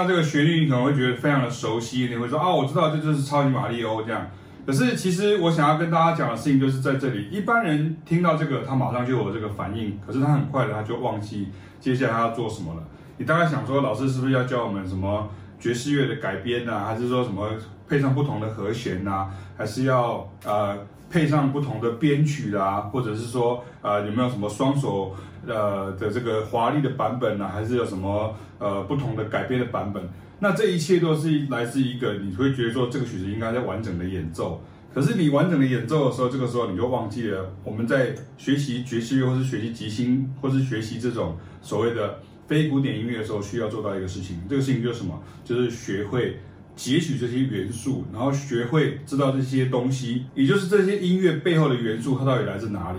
到这个旋律，你可能会觉得非常的熟悉，你会说啊，我知道这就是超级玛利欧这样。可是其实我想要跟大家讲的事情就是在这里，一般人听到这个，他马上就有这个反应，可是他很快的他就忘记接下来他要做什么了。你大概想说，老师是不是要教我们什么爵士乐的改编啊，还是说什么配上不同的和弦啊，还是要呃配上不同的编曲啊，或者是说呃有没有什么双手？呃的这个华丽的版本呢、还是有什么呃不同的改编的版本？那这一切都是来自一个你会觉得说这个曲子应该在完整的演奏。可是你完整的演奏的时候，这个时候你就忘记了我们在学习爵士乐，或是学习即兴，或是学习这种所谓的非古典音乐的时候，需要做到一个事情。这个事情就是什么？就是学会截取这些元素，然后学会知道这些东西，也就是这些音乐背后的元素，它到底来自哪里。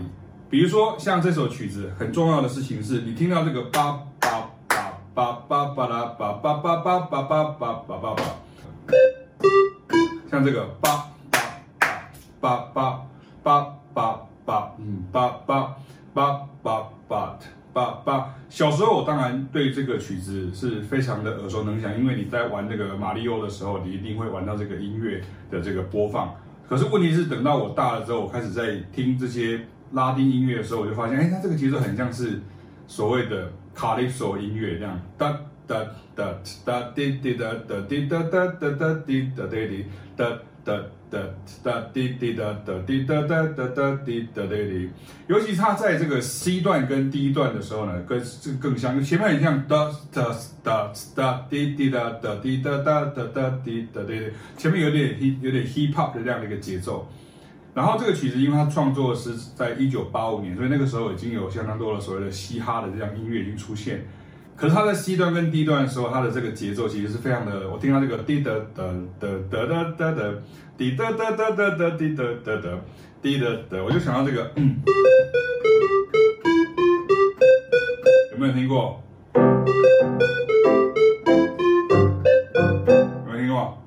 比如说，像这首曲子，很重要的事情是你听到这个叭叭叭叭叭叭啦叭叭叭叭叭叭叭叭叭叭，像这个叭叭叭叭叭叭叭嗯叭叭叭叭叭叭叭。小时候我当然对这个曲子是非常的耳熟能详，因为你在玩那个玛利欧的时候，你一定会玩到这个音乐的这个播放。可是问题是，等到我大了之后，我开始在听这些。拉丁音乐的时候，我就发现，哎，它这个节奏很像是所谓的卡利索音乐这样，哒哒哒哒滴滴哒哒滴哒哒哒哒滴哒滴滴哒哒哒哒滴滴哒哒滴哒哒哒哒滴哒滴滴。尤其它在这个 C 段跟 D 段的时候呢，跟这个更像，前面很像哒哒哒哒滴滴哒哒滴哒哒哒哒滴哒滴滴，前面有点 hip 有点 hip hop 的这样的一个节奏。然后这个曲子，因为它创作是在一九八五年，所以那个时候已经有相当多的所谓的嘻哈的这样音乐已经出现。可是它在 C 段跟 D 段的时候，它的这个节奏其实是非常的。我听到这个滴哒哒哒哒哒哒哒，滴哒哒哒哒哒滴哒哒哒，滴哒哒，我就想到这个，有没有听过？有没有听过？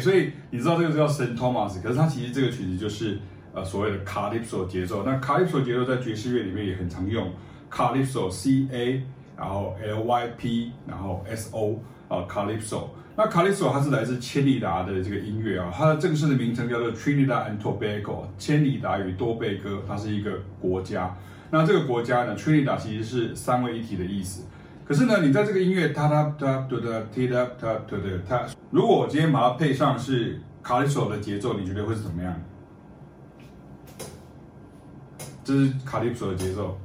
所以你知道这个叫 Saint Thomas，可是它其实这个曲子就是呃，所谓的卡利索节奏，那卡利索节奏在爵士乐里面也很常用。卡利索 C A，然后 L Y P，然后 S O，啊，卡利索。那卡利索它是来自千里达的这个音乐啊，它的正式的名称叫做 Trinidad and Tobago，千里达与多贝哥，它是一个国家。那这个国家呢，Trinidad 其实是三位一体的意思。可是呢，你在这个音乐哒哒哒哒哒哒哒哒哒哒，如果我今天把它配上是卡利索的节奏，你觉得会是怎么样？这是卡利索的节奏。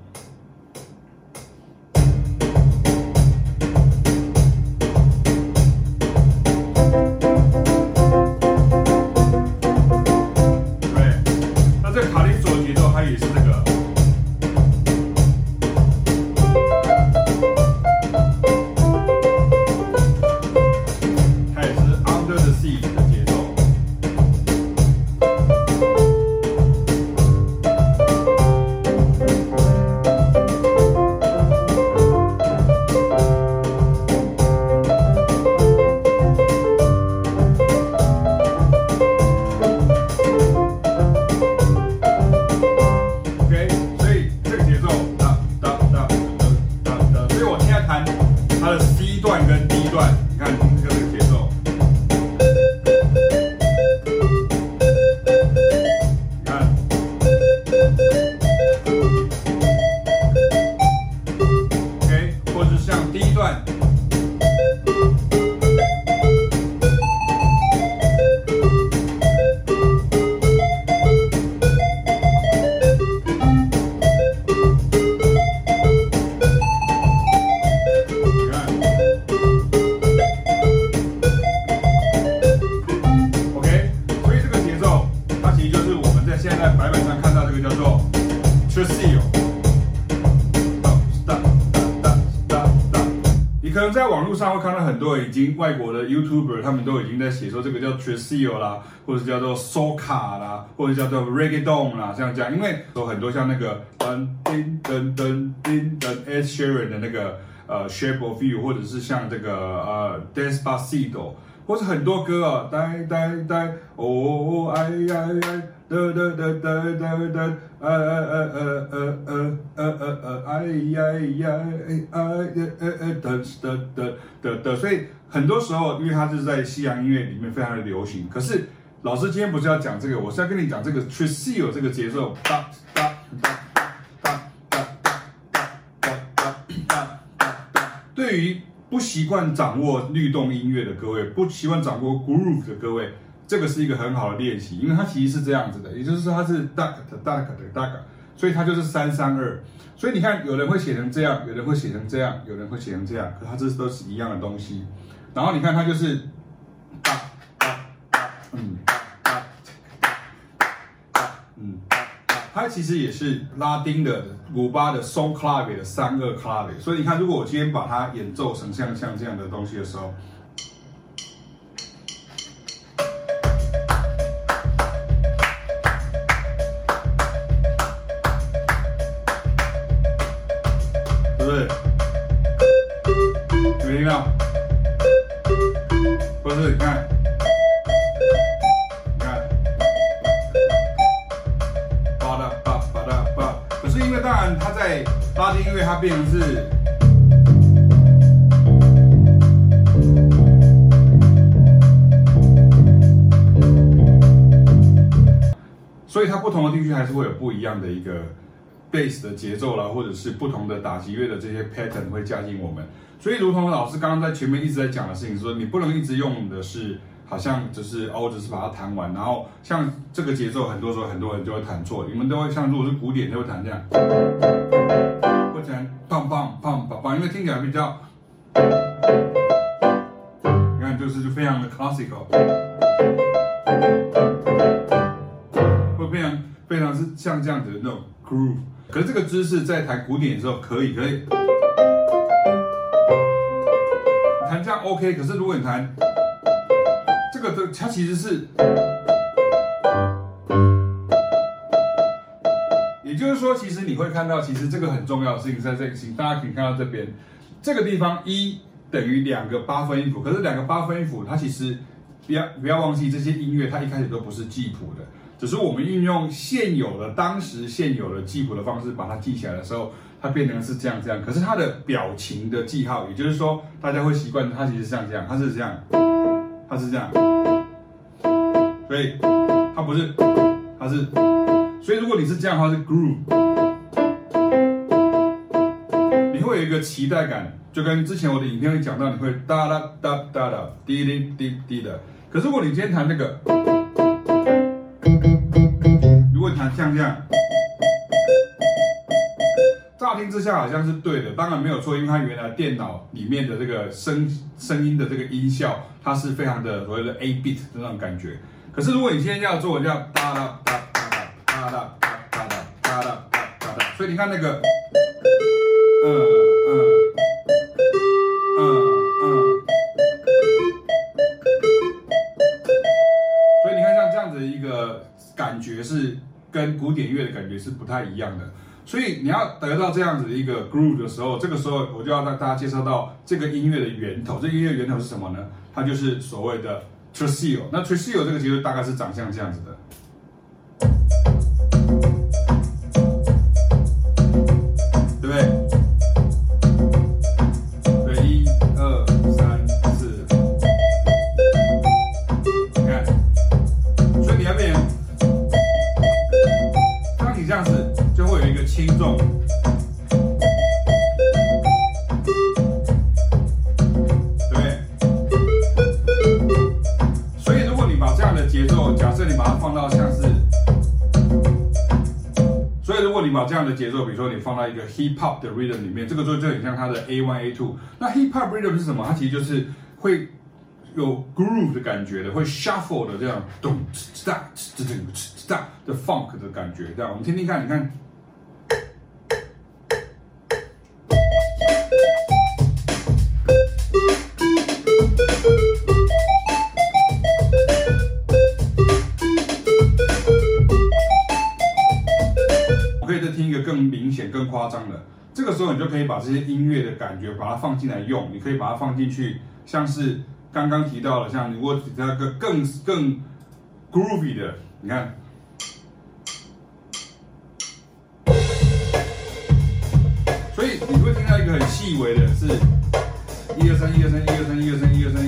经外国的 YouTuber，他们都已经在写说这个叫 Tresillo 啦，或者叫做 Soca 啦，或者叫做 Reggaeton 啦，这样，因为有很多像那个噔噔噔噔噔噔 Ed Sheeran 的那个呃 Shape of You，或者是像这个呃 Despacito，或是很多歌啊，呆呆呆，哦哎呀哎。哒哒哒哒哒哒，呃呃呃呃呃呃呃呃，哎呀呀哎哎呃呃哒哒哒哒哒，所以很多时候，因为它是在西洋音乐里面非常的流行。可是老师今天不是要讲这个，我是要跟你讲这个 Tresillo 这个节奏，哒哒哒哒哒哒哒哒哒哒。对于不习惯掌握律动音乐的各位，不习惯掌握 groove 的各位。这个是一个很好的练习，因为它其实是这样子的，也就是说它是 duck 的 duck 的 duck，所以它就是三三二。所以你看，有人会写成这样，有人会写成这样，有人会写成这样，可它这都是一样的东西。然后你看它就是哒哒哒，嗯哒哒哒嗯哒哒，它其实也是拉丁的古巴的 so clave 的三个 clave。所以你看，如果我今天把它演奏成像像这样的东西的时候。不同的地区还是会有不一样的一个 bass 的节奏啦，或者是不同的打击乐的这些 pattern 会加进我们。所以，如同老师刚刚在前面一直在讲的事情，说你不能一直用的是好像就是哦，只是把它弹完，然后像这个节奏，很多时候很多人就会弹错，你们都会像如果是古典就会弹这样。或者棒棒棒棒棒，因为听起来比较，你看就是就非常的 classical，非常非常是像这样子的那种 groove。可是这个姿势在弹古典的时候可以可以，弹这样 OK。可是如果你弹这个的，它其实是。也就是说，其实你会看到，其实这个很重要的事情在这个情，大家可以看到这边这个地方一等于两个八分音符，可是两个八分音符，它其实不要不要忘记这些音乐，它一开始都不是记谱的，只是我们运用现有的当时现有的记谱的方式把它记起来的时候，它变成是这样这样。可是它的表情的记号，也就是说，大家会习惯它其实像这样，它是这样，它是这样，所以它不是，它是。所以如果你是这样的话，是 groove，你会有一个期待感，就跟之前我的影片会讲到，你会哒哒哒哒哒，滴滴滴滴的。可是如果你今天弹那个，像这样，乍听之下好像是对的，当然没有错，因为它原来电脑里面的这个声声音的这个音效，它是非常的所谓的 A bit 的那种感觉。可是如果你现在要做我就要哒哒哒。哒哒哒哒哒哒哒哒哒，所以你看那个，嗯跟古典乐的感觉是不太一样的。所以你要得到这样子的一个 groove 的时候，这个时候我就要让大家介绍到这个音乐的源头。这音乐源头是什么呢？它就是所谓的 Tresillo。那 Tresillo 这个节奏大概是长相这样子的。的节奏，比如说你放到一个 hip hop 的 rhythm 里面，这个就就很像它的 A one A two。那 hip hop rhythm 是什么？它其实就是会有 groove 的感觉的，会 shuffle 的这样咚哧哧哧哧哧哧哧的 funk 的感觉。这样我们听听看，你看。可以把这些音乐的感觉把它放进来用，你可以把它放进去，像是刚刚提到的，像如果提到一个更更 groovy 的，你看。所以你会听到一个很细微的，是一二三一二三一二三一二三一二三。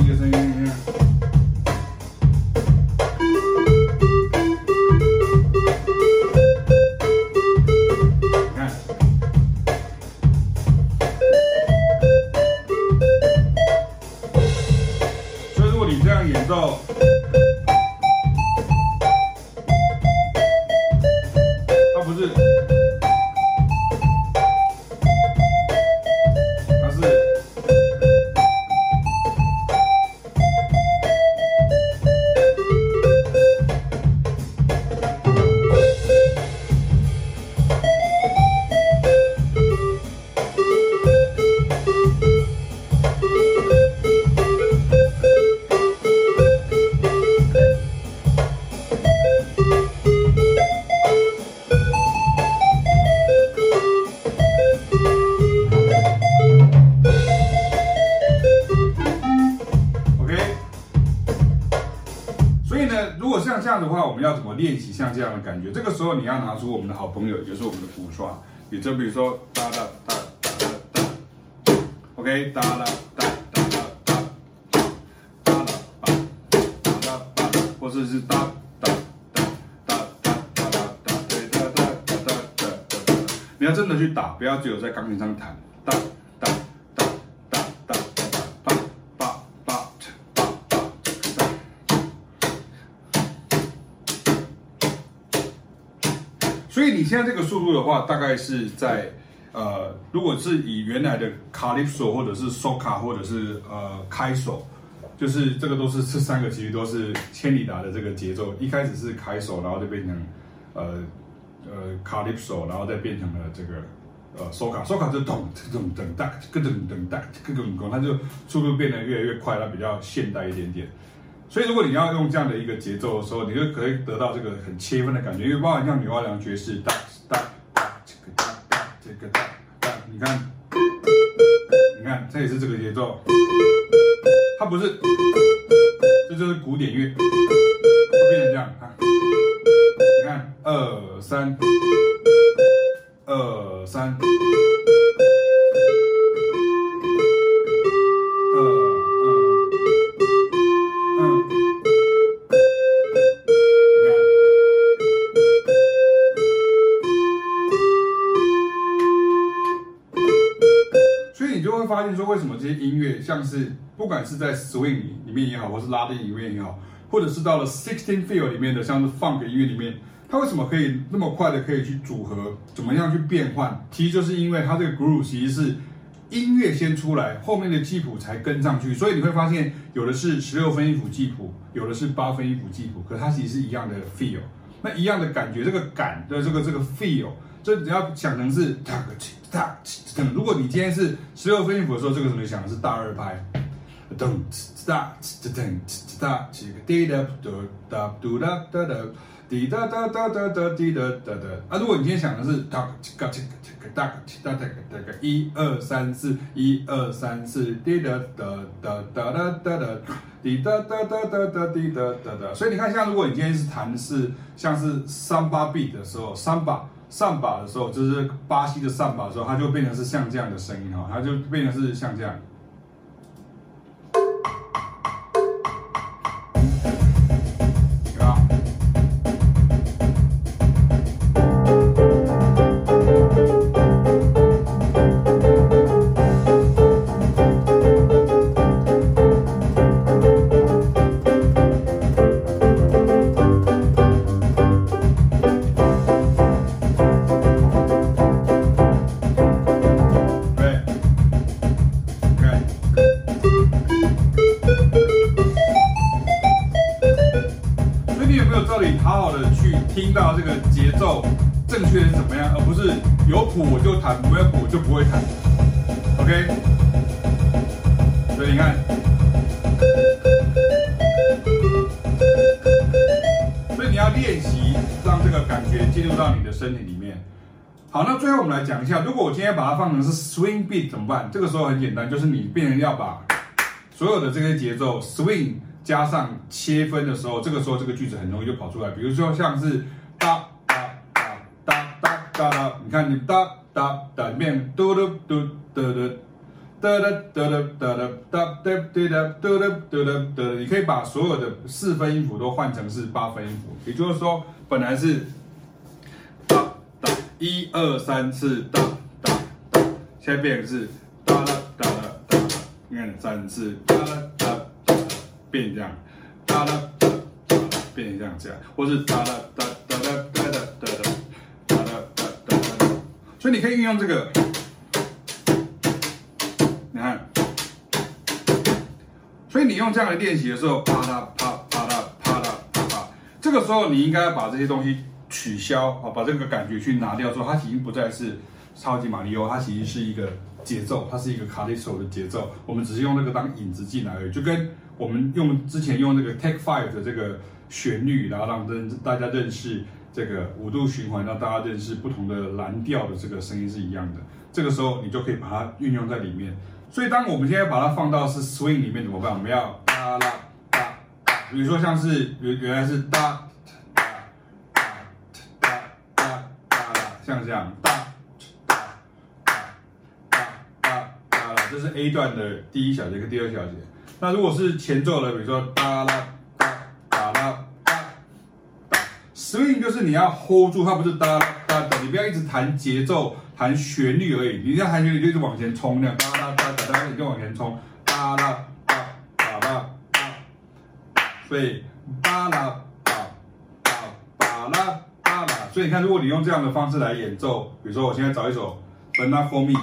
的话，我们要怎么练习像这样的感觉，这个时候你要拿出我们的好朋友，也就是我们的鼓刷，也就比如说哒哒哒哒哒哒，OK，哒哒哒哒哒哒，哒哒哒哒哒哒，或者是哒哒哒哒哒哒哒哒哒哒哒哒，你要真的去打，不要只有在钢琴上弹，哒。所你现在这个速度的话，大概是在，呃，如果是以原来的卡利索或者是索卡或者是呃开手，就是这个都是这三个其实都是千里达的这个节奏。一开始是开手，然后就变成呃呃卡利索，然后再变成了这个呃索卡，索卡就咚咚咚哒，咯噔噔哒，咯噔咚，它就速度变得越来越快，它比较现代一点点。所以，如果你要用这样的一个节奏的时候，你就可以得到这个很切分的感觉，因为包含像女娲娘爵士，哒哒哒，这个哒哒，这个哒哒，你看，你看，这也是这个节奏，它不是，这就是古典乐，会变成这样，看，你看，二三，二三。说，为什么这些音乐像是不管是在 swing 里面也好，或是拉丁里面也好，或者是到了 sixteen feel 里面的，像是 funk 音乐里面，它为什么可以那么快的可以去组合，怎么样去变换？其实就是因为它这个 groove 其实是音乐先出来，后面的记谱才跟上去，所以你会发现有的是十六分音符记谱，有的是八分音符记谱，可它其实是一样的 feel，那一样的感觉，这个感的这个这个 feel。所以你要想成是哒个起哒噔，如果你今天是十六分音符的时候，这个时候你想的是大二拍，噔哒噔哒起个滴哒嘟哒嘟哒哒哒滴哒哒哒哒哒滴哒哒哒啊！如果你今天想的是哒起个起个起个哒个起哒哒个哒个一二三四一二三四滴哒哒哒哒哒哒哒滴哒哒哒哒哒滴哒哒哒。所以你看，像如果你今天是弹的是像是桑巴 beat 的时候，桑巴。上把的时候，就是巴西的上把的时候，它就变成是像这样的声音哈，它就变成是像这样。要，把它放成是 swing beat 怎么办？这个时候很简单，就是你变成要把所有的这些节奏 swing 加上切分的时候，这个时候这个句子很容易就跑出来。比如说像是哒哒哒哒哒哒哒，你看你哒哒哒变嘟嘟嘟嘟嘟，哒哒哒哒哒哒哒哒哒哒哒哒哒哒，你可以把所有的四分音符都换成是八分音符，也就是说，本来是哒哒一二三四哒，先变个是，哒啦哒啦哒，你看三次，哒啦哒哒，变这样，哒啦哒哒，变这样子啊，或是哒啦哒哒哒哒哒哒哒哒哒哒哒哒，所以你可以运用这个，你看，所以你用这样来练习的时候，啪嗒啪啪嗒啪嗒啪嗒，这个时候你应该把这些东西取消啊，把这个感觉去拿掉之后，它已经不再是。超级玛利欧，它其实是一个节奏，它是一个卡里索的节奏，我们只是用那个当引子进来而已，就跟我们用之前用那个 Take Five 的这个旋律，然后让认大家认识这个五度循环，让大家认识不同的蓝调的这个声音是一样的，这个时候你就可以把它运用在里面。所以，当我们现在把它放到是 swing 里面怎么办？我们要哒啦哒哒，比如说像是原原来是哒哒哒哒哒哒哒，像这样哒哒哒哒哒哒啦，这是 A 段的第一小节跟第二小节。那如果是前奏的，比如说哒啦哒哒啦哒哒，swing 就是你要 hold 住，它不是哒啦哒哒，你不要一直弹节奏。弹旋律而已，你这样弹旋律就一直往前冲，那样哒啦哒哒哒，你就往前冲，哒啦哒哒啦哒，所以哒啦哒哒哒啦哒啦，所以你看，如果你用这样的方式来演奏，比如说我现在找一首《Run For Me》。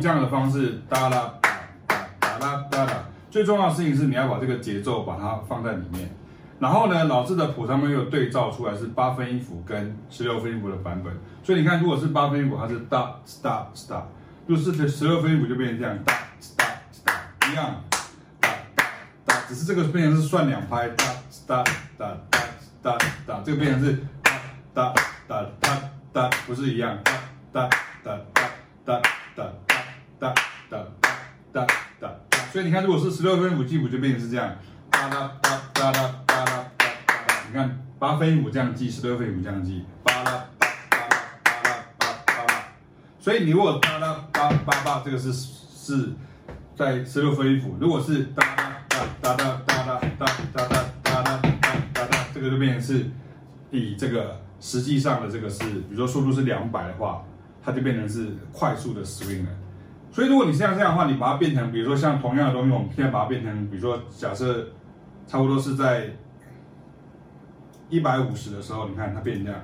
这样的方式哒啦哒啦哒啦。最重要的事情是你要把这个节奏把它放在里面。然后呢，老师的谱上面又对照出来是八分音符跟十六分音符的版本。所以你看，如果是八分音符，它是哒哒哒；如果是十六分音符，就变成这样哒哒哒，一样哒哒哒。只是这个变成是算两拍哒哒哒哒哒哒，这个变成是哒哒哒哒哒，不是一样哒哒哒哒哒。哒哒哒哒哒哒，所以你看，如果是十六分音符记谱，就变成是这样，哒啦哒哒啦哒啦哒哒。你看八分音符这样记，十六分音符这样记，巴拉巴巴拉巴拉巴巴拉。所以你如果哒啦巴巴巴，这个是是在十六分音符；如果是哒哒哒哒哒哒哒哒哒哒哒哒哒，这个就变成是以这个实际上的这个是，比如说速度是两百的话，它就变成是快速的 swing 了。所以如果你像这样的话，你把它变成，比如说像同样的东西，我们现在把它变成，比如说假设差不多是在一百五十的时候，你看它变成这样。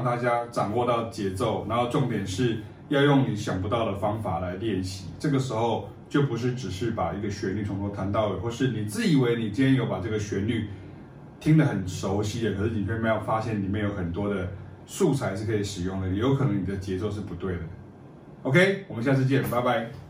让大家掌握到节奏，然后重点是要用你想不到的方法来练习。这个时候就不是只是把一个旋律从头弹到尾，或是你自以为你今天有把这个旋律听得很熟悉的，可是你却没有发现里面有很多的素材是可以使用的，有可能你的节奏是不对的。OK，我们下次见，拜拜。